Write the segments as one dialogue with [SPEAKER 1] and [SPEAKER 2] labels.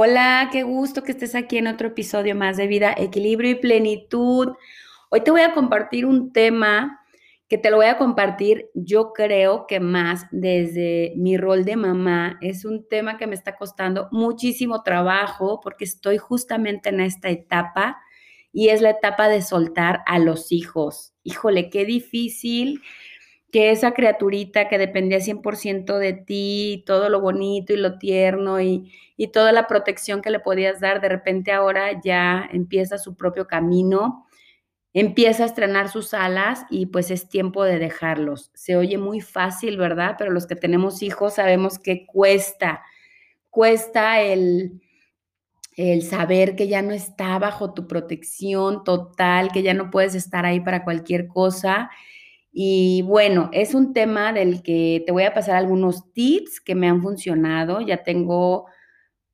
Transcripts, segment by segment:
[SPEAKER 1] Hola, qué gusto que estés aquí en otro episodio más de Vida, Equilibrio y Plenitud. Hoy te voy a compartir un tema que te lo voy a compartir, yo creo que más desde mi rol de mamá. Es un tema que me está costando muchísimo trabajo porque estoy justamente en esta etapa y es la etapa de soltar a los hijos. Híjole, qué difícil que esa criaturita que dependía 100% de ti, todo lo bonito y lo tierno y, y, toda la protección que le podías dar, de repente ahora ya empieza su propio camino, empieza a estrenar sus alas y pues es tiempo de dejarlos. Se oye muy fácil, ¿verdad? Pero los que tenemos hijos sabemos que cuesta, cuesta el, el saber que ya no está bajo tu protección total, que ya no puedes estar ahí para cualquier cosa y bueno, es un tema del que te voy a pasar algunos tips que me han funcionado. Ya tengo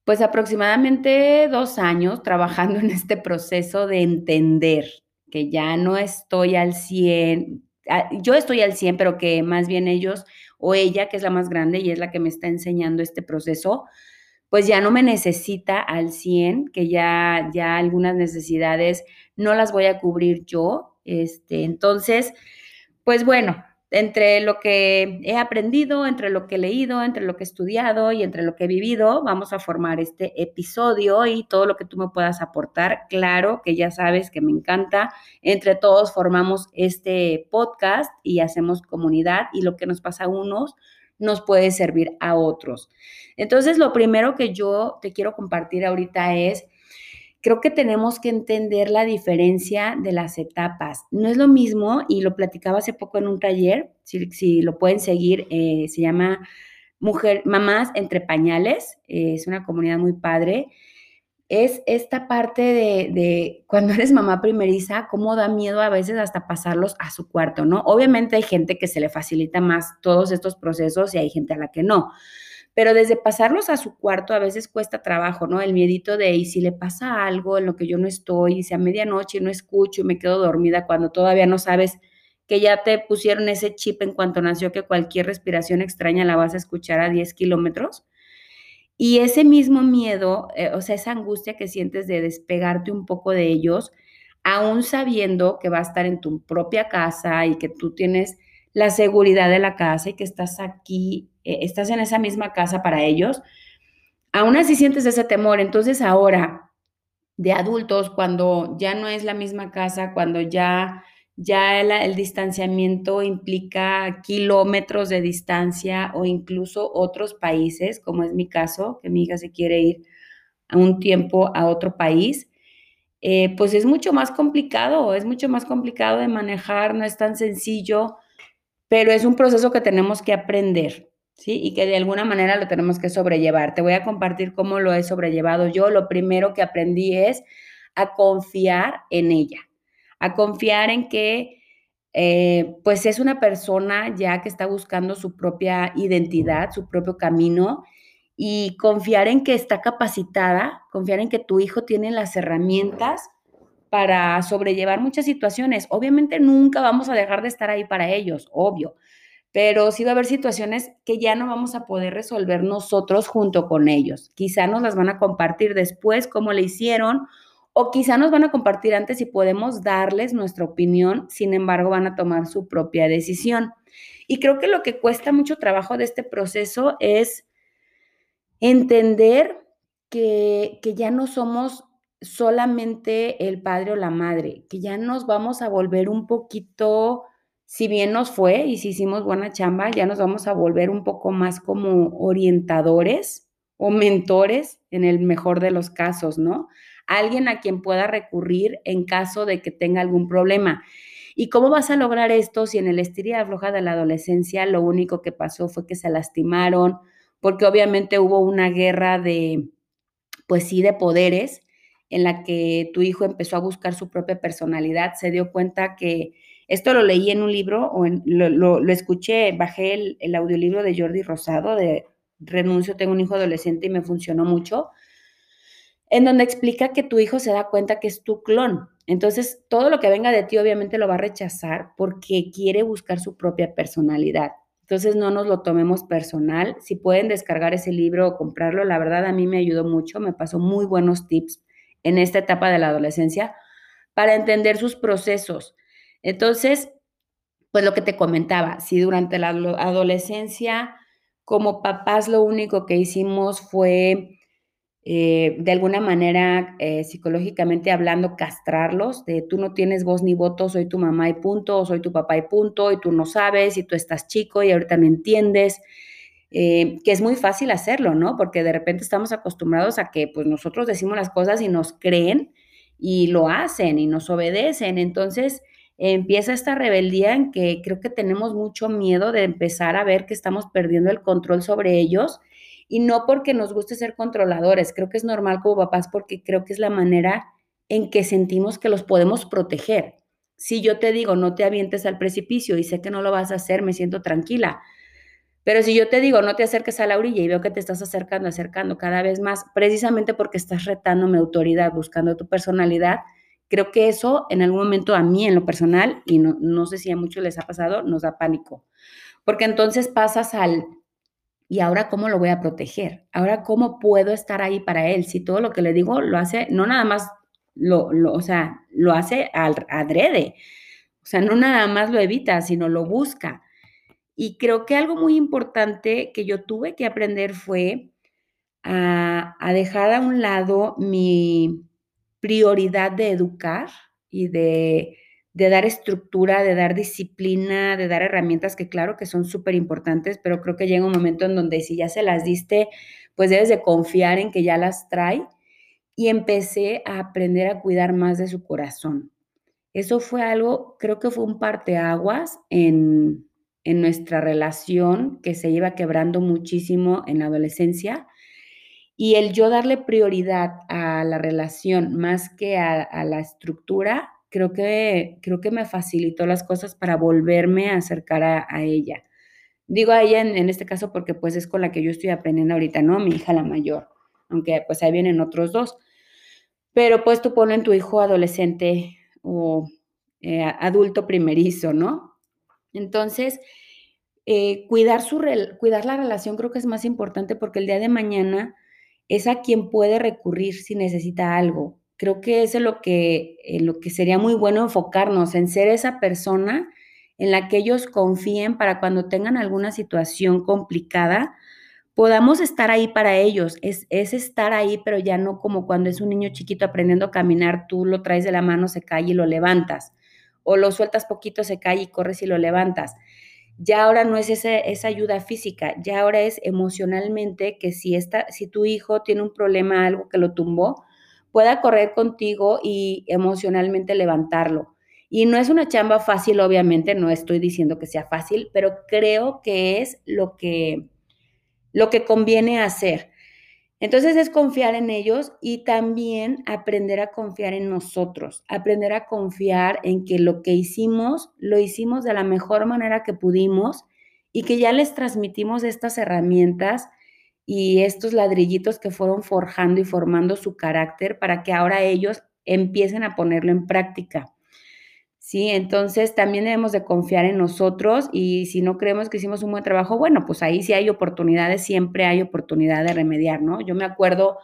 [SPEAKER 1] pues aproximadamente dos años trabajando en este proceso de entender que ya no estoy al 100, ah, yo estoy al 100, pero que más bien ellos o ella, que es la más grande y es la que me está enseñando este proceso, pues ya no me necesita al 100, que ya, ya algunas necesidades no las voy a cubrir yo. Este, entonces, pues bueno, entre lo que he aprendido, entre lo que he leído, entre lo que he estudiado y entre lo que he vivido, vamos a formar este episodio y todo lo que tú me puedas aportar. Claro que ya sabes que me encanta. Entre todos formamos este podcast y hacemos comunidad y lo que nos pasa a unos nos puede servir a otros. Entonces, lo primero que yo te quiero compartir ahorita es creo que tenemos que entender la diferencia de las etapas. No es lo mismo, y lo platicaba hace poco en un taller, si, lo pueden seguir, eh, se llama Mujer, Mamás entre Pañales, eh, es una comunidad muy padre. Es esta parte de, de, cuando eres mamá primeriza, cómo da miedo a veces hasta pasarlos a su cuarto, ¿no? Obviamente hay gente que se le facilita más todos estos procesos y hay gente a la que no pero desde pasarlos a su cuarto a veces cuesta trabajo, ¿no? El miedito de, y si le pasa algo en lo que yo no estoy, y si a medianoche no escucho y me quedo dormida cuando todavía no sabes que ya te pusieron ese chip en cuanto nació que cualquier respiración extraña la vas a escuchar a 10 kilómetros. Y ese mismo miedo, eh, o sea, esa angustia que sientes de despegarte un poco de ellos, aún sabiendo que va a estar en tu propia casa y que tú tienes la seguridad de la casa y que estás aquí, eh, estás en esa misma casa para ellos, aún así sientes ese temor. Entonces ahora, de adultos, cuando ya no es la misma casa, cuando ya, ya el, distanciamiento implica kilómetros de distancia o incluso otros países, como es mi caso, que mi hija se quiere ir a un tiempo a otro país, eh, pues es mucho más complicado, es mucho más complicado de manejar, no es tan sencillo pero es un proceso que tenemos que aprender, ¿sí? Y que de alguna manera lo tenemos que sobrellevar. Te voy a compartir cómo lo he sobrellevado yo. Lo primero que aprendí es a confiar en ella, a confiar en que eh, pues es una persona ya que está buscando su propia identidad, su propio camino y confiar en que está capacitada, confiar en que tu hijo tiene las herramientas para sobrellevar muchas situaciones. Obviamente nunca vamos a dejar de estar ahí para ellos, obvio, pero sí va a haber situaciones que ya no vamos a poder resolver nosotros junto con ellos. Quizá nos las van a compartir después cómo le hicieron o quizá nos van a compartir antes y podemos darles nuestra opinión, sin embargo van a tomar su propia decisión. Y creo que lo que cuesta mucho trabajo de este proceso es entender que, que ya no somos solamente el padre o la madre, que ya nos vamos a volver un poquito, si bien nos fue y si hicimos buena chamba, ya nos vamos a volver un poco más como orientadores o mentores en el mejor de los casos, ¿no? Alguien a quien pueda recurrir en caso de que tenga algún problema. ¿Y cómo vas a lograr esto si en el estiria afloja de la adolescencia lo único que pasó fue que se lastimaron? Porque obviamente hubo una guerra de, pues sí, de poderes en la que tu hijo empezó a buscar su propia personalidad, se dio cuenta que esto lo leí en un libro o lo, escuché, bajé el, el, audiolibro de Jordi Rosado de Renuncio, tengo un hijo adolescente y me funcionó mucho, en donde explica que tu hijo se da cuenta que es tu clon. Entonces, todo lo que venga de ti obviamente lo va a rechazar porque quiere buscar su propia personalidad. Entonces no nos lo tomemos personal. Si pueden descargar ese libro o comprarlo, la verdad a mí me ayudó mucho, me pasó muy buenos tips en esta etapa de la adolescencia para entender sus procesos. Entonces, pues lo que te comentaba, si durante la adolescencia como papás lo único que hicimos fue eh, de alguna manera, eh, psicológicamente hablando, castrarlos, de tú no tienes voz ni voto, soy tu mamá y punto, o soy tu papá y punto, y tú no sabes, y tú estás chico y ahorita no entiendes, eh, que es muy fácil hacerlo, ¿no? Porque de repente estamos acostumbrados a que pues nosotros decimos las cosas y nos creen y lo hacen y nos obedecen, entonces empieza esta rebeldía en que creo que tenemos mucho miedo de empezar a ver que estamos perdiendo el control sobre ellos y no porque nos guste ser controladores, creo que es normal como papás porque creo que es la manera en que sentimos que los podemos proteger. Si yo te digo, no te avientes al precipicio y sé que no lo vas a hacer, me siento tranquila. Pero si yo te digo, no te acerques a la orilla y veo que te estás acercando, acercando cada vez más, precisamente porque estás retando mi autoridad, buscando tu personalidad, creo que eso en algún momento a mí en lo personal, y no, no sé si a muchos les ha pasado, nos da pánico. Porque entonces pasas al, ¿Y ahora cómo lo voy a proteger? Ahora cómo puedo estar ahí para él? Si todo lo que le digo lo hace, no nada más lo, o sea, lo hace al, adrede. O sea, no nada más lo evita, sino lo busca. Y creo que algo muy importante que yo tuve que aprender fue a, a dejar a un lado mi prioridad de educar y de de dar estructura, de dar disciplina, de dar herramientas que claro que son súper importantes, pero creo que llega un momento en donde si ya se las diste, pues debes de confiar en que ya las trae. Y empecé a aprender a cuidar más de su corazón. Eso fue algo, creo que fue un parteaguas en, en nuestra relación que se iba quebrando muchísimo en la adolescencia. Y el yo darle prioridad a la relación más que a, a la estructura, creo que, creo que me facilitó las cosas para volverme a acercar a, ella. Digo a ella en, este caso porque pues es con la que yo estoy aprendiendo ahorita, ¿no? Mi hija la mayor, aunque pues ahí vienen otros dos. Pero pues tú pones tu hijo adolescente o eh, adulto primerizo, ¿no? Entonces, eh, cuidar, su, cuidar la relación creo que es más importante porque el día de mañana es a quien puede recurrir si necesita algo creo que eso es lo que, lo que sería muy bueno enfocarnos, en ser esa persona en la que ellos confíen para cuando tengan alguna situación complicada, podamos estar ahí para ellos. Es, es, estar ahí, pero ya no como cuando es un niño chiquito aprendiendo a caminar, tú lo traes de la mano, se cae y lo levantas. O lo sueltas poquito, se cae y corres y lo levantas. Ya ahora no es esa, esa ayuda física, ya ahora es emocionalmente que si, esta, si tu hijo tiene un problema, algo que lo tumbó, pueda correr contigo y emocionalmente levantarlo. Y no es una chamba fácil, obviamente, no estoy diciendo que sea fácil, pero creo que es lo que, lo que conviene hacer. Entonces es confiar en ellos y también aprender a confiar en nosotros, aprender a confiar en que lo que hicimos lo hicimos de la mejor manera que pudimos y que ya les transmitimos estas herramientas y estos ladrillitos que fueron forjando y formando su carácter para que ahora ellos empiecen a ponerlo en práctica. Sí, entonces también debemos de confiar en nosotros y si no creemos que hicimos un buen trabajo, bueno, pues ahí sí hay oportunidades, siempre hay oportunidad de remediar, ¿no? Yo me acuerdo,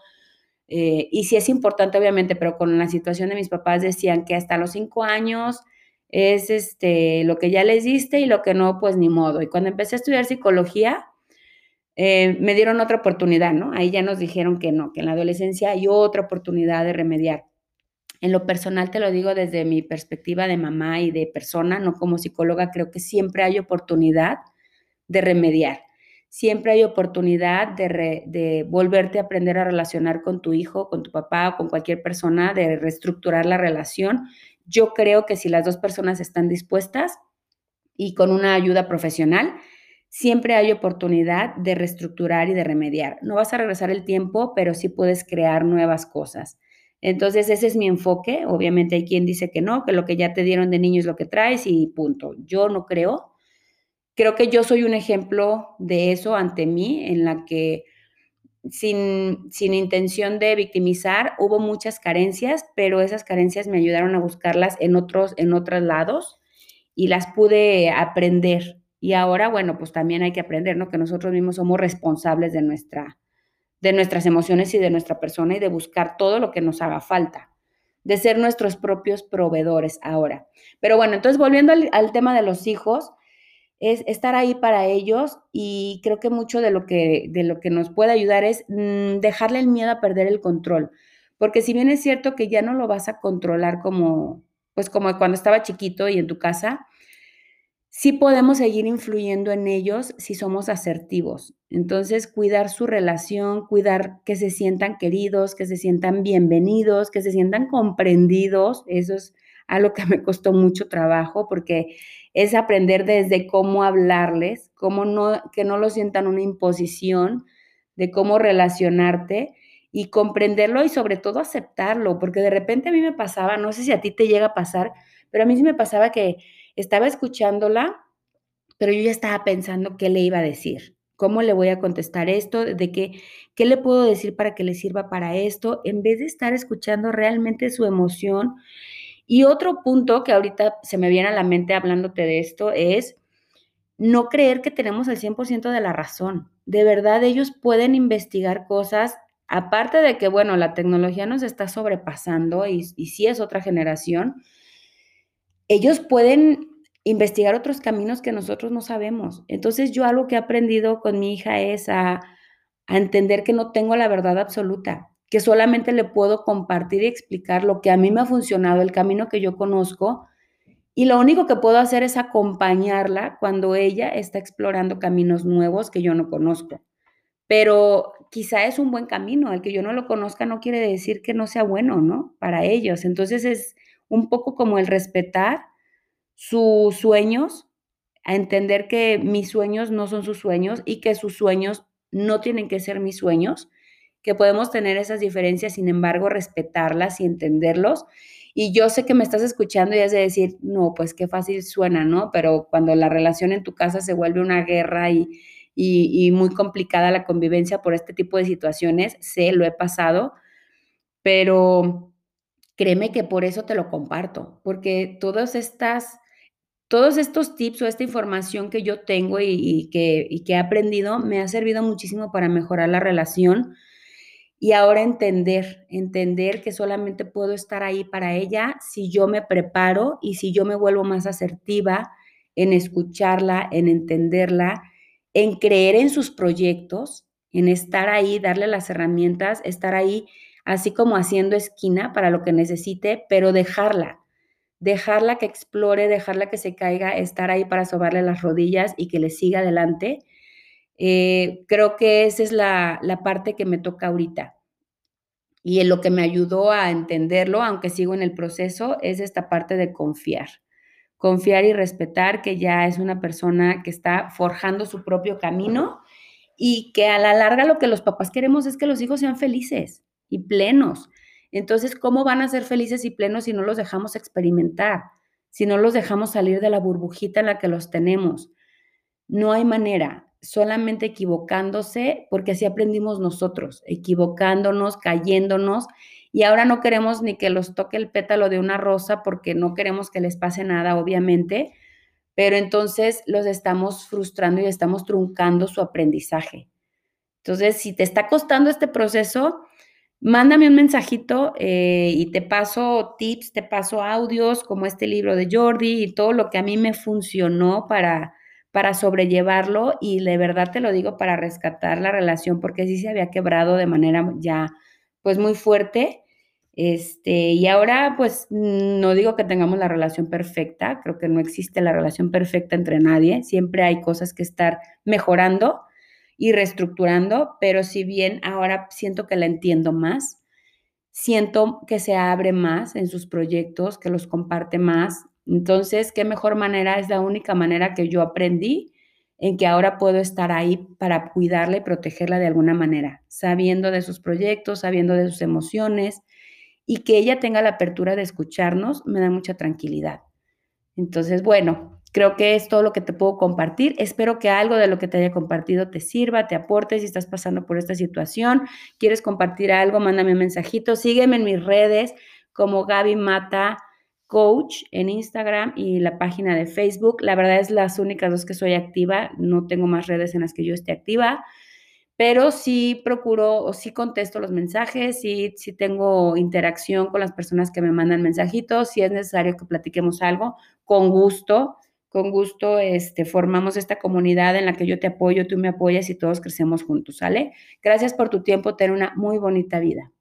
[SPEAKER 1] eh, y sí es importante obviamente, pero con la situación de mis papás decían que hasta los cinco años es este, lo que ya les diste y lo que no, pues ni modo. Y cuando empecé a estudiar psicología, eh, me dieron otra oportunidad, ¿no? Ahí ya nos dijeron que no, que en la adolescencia hay otra oportunidad de remediar. En lo personal te lo digo desde mi perspectiva de mamá y de persona, no como psicóloga, creo que siempre hay oportunidad de remediar. Siempre hay oportunidad de, volverte a aprender a relacionar con tu hijo, con tu papá o con cualquier persona, de reestructurar la relación. Yo creo que si las dos personas están dispuestas y con una ayuda profesional, siempre hay oportunidad de reestructurar y de remediar. No vas a regresar el tiempo, pero sí puedes crear nuevas cosas. Entonces, ese es mi enfoque. Obviamente hay quien dice que no, que lo que ya te dieron de niño es lo que traes y punto. Yo no creo. Creo que yo soy un ejemplo de eso ante mí, en la que sin, sin intención de victimizar, hubo muchas carencias, pero esas carencias me ayudaron a buscarlas en otros, en otros lados y las pude aprender Y ahora, bueno, pues también hay que aprender, ¿no? Que nosotros mismos somos responsables de, nuestra, de nuestras emociones y de nuestra persona y de buscar todo lo que nos haga falta, de ser nuestros propios proveedores ahora. Pero bueno, entonces volviendo al, tema de los hijos, es estar ahí para ellos y creo que mucho de lo que, de lo que nos puede ayudar es mm, dejarle el miedo a perder el control. Porque si bien es cierto que ya no lo vas a controlar como, pues como cuando estaba chiquito y en tu casa, sí podemos seguir influyendo en ellos si somos asertivos. Entonces, cuidar su relación, cuidar que se sientan queridos, que se sientan bienvenidos, que se sientan comprendidos, eso es algo que me costó mucho trabajo porque es aprender desde cómo hablarles, cómo no, que no lo sientan una imposición, de cómo relacionarte y comprenderlo y sobre todo aceptarlo, porque de repente a mí me pasaba, no sé si a ti te llega a pasar, pero a mí sí me pasaba que estaba escuchándola, pero yo ya estaba pensando qué le iba a decir, cómo le voy a contestar esto, de qué, qué le puedo decir para que le sirva para esto, en vez de estar escuchando realmente su emoción y otro punto que ahorita se me viene a la mente hablándote de esto es no creer que tenemos el 100% de la razón. De verdad, ellos pueden investigar cosas, aparte de que, bueno, la tecnología nos está sobrepasando y, y sí es otra generación, ellos pueden investigar otros caminos que nosotros no sabemos. Entonces yo algo que he aprendido con mi hija es a, a entender que no tengo la verdad absoluta que solamente le puedo compartir y explicar lo que a mí me ha funcionado, el camino que yo conozco, y lo único que puedo hacer es acompañarla cuando ella está explorando caminos nuevos que yo no conozco. Pero quizá es un buen camino, el que yo no lo conozca no quiere decir que no sea bueno, ¿no? Para ellos. Entonces es un poco como el respetar sus sueños, a entender que mis sueños no son sus sueños y que sus sueños no tienen que ser mis sueños que podemos tener esas diferencias, sin embargo, respetarlas y entenderlos. Y yo sé que me estás escuchando y has de decir, no, pues qué fácil suena, ¿no? Pero cuando la relación en tu casa se vuelve una guerra y, y, muy complicada la convivencia por este tipo de situaciones, sé, lo he pasado, pero créeme que por eso te lo comparto, porque todas estas, todos estos tips o esta información que yo tengo y, que, que he aprendido me ha servido muchísimo para mejorar la relación y ahora entender, entender que solamente puedo estar ahí para ella si yo me preparo y si yo me vuelvo más asertiva en escucharla, en entenderla, en creer en sus proyectos, en estar ahí, darle las herramientas, estar ahí así como haciendo esquina para lo que necesite, pero dejarla, dejarla que explore, dejarla que se caiga, estar ahí para sobarle las rodillas y que le siga adelante eh, creo que esa es la, parte que me toca ahorita. Y en lo que me ayudó a entenderlo, aunque sigo en el proceso, es esta parte de confiar. Confiar y respetar que ya es una persona que está forjando su propio camino y que a la larga lo que los papás queremos es que los hijos sean felices y plenos. Entonces, ¿cómo van a ser felices y plenos si no los dejamos experimentar? Si no los dejamos salir de la burbujita en la que los tenemos. No hay manera solamente equivocándose, porque así aprendimos nosotros, equivocándonos, cayéndonos, y ahora no queremos ni que los toque el pétalo de una rosa porque no queremos que les pase nada, obviamente, pero entonces los estamos frustrando y estamos truncando su aprendizaje. Entonces, si te está costando este proceso, mándame un mensajito eh, y te paso tips, te paso audios como este libro de Jordi y todo lo que a mí me funcionó para para sobrellevarlo y de verdad te lo digo para rescatar la relación porque sí se había quebrado de manera ya pues muy fuerte. Este, y ahora pues no digo que tengamos la relación perfecta, creo que no existe la relación perfecta entre nadie, siempre hay cosas que estar mejorando y reestructurando, pero si bien ahora siento que la entiendo más, siento que se abre más en sus proyectos, que los comparte más, entonces, ¿qué mejor manera? Es la única manera que yo aprendí en que ahora puedo estar ahí para cuidarla y protegerla de alguna manera, sabiendo de sus proyectos, sabiendo de sus emociones y que ella tenga la apertura de escucharnos, me da mucha tranquilidad. Entonces, bueno, creo que es todo lo que te puedo compartir. Espero que algo de lo que te haya compartido te sirva, te aporte si estás pasando por esta situación. ¿Quieres compartir algo? Mándame un mensajito. Sígueme en mis redes como Gaby Mata Coach en Instagram y la página de Facebook. La verdad es las únicas dos que soy activa, no tengo más redes en las que yo esté activa, pero sí procuro o sí contesto los mensajes, sí, sí tengo interacción con las personas que me mandan mensajitos, si es necesario que platiquemos algo, con gusto, con gusto este, formamos esta comunidad en la que yo te apoyo, tú me apoyas y todos crecemos juntos, ¿sale? Gracias por tu tiempo, ten una muy bonita vida.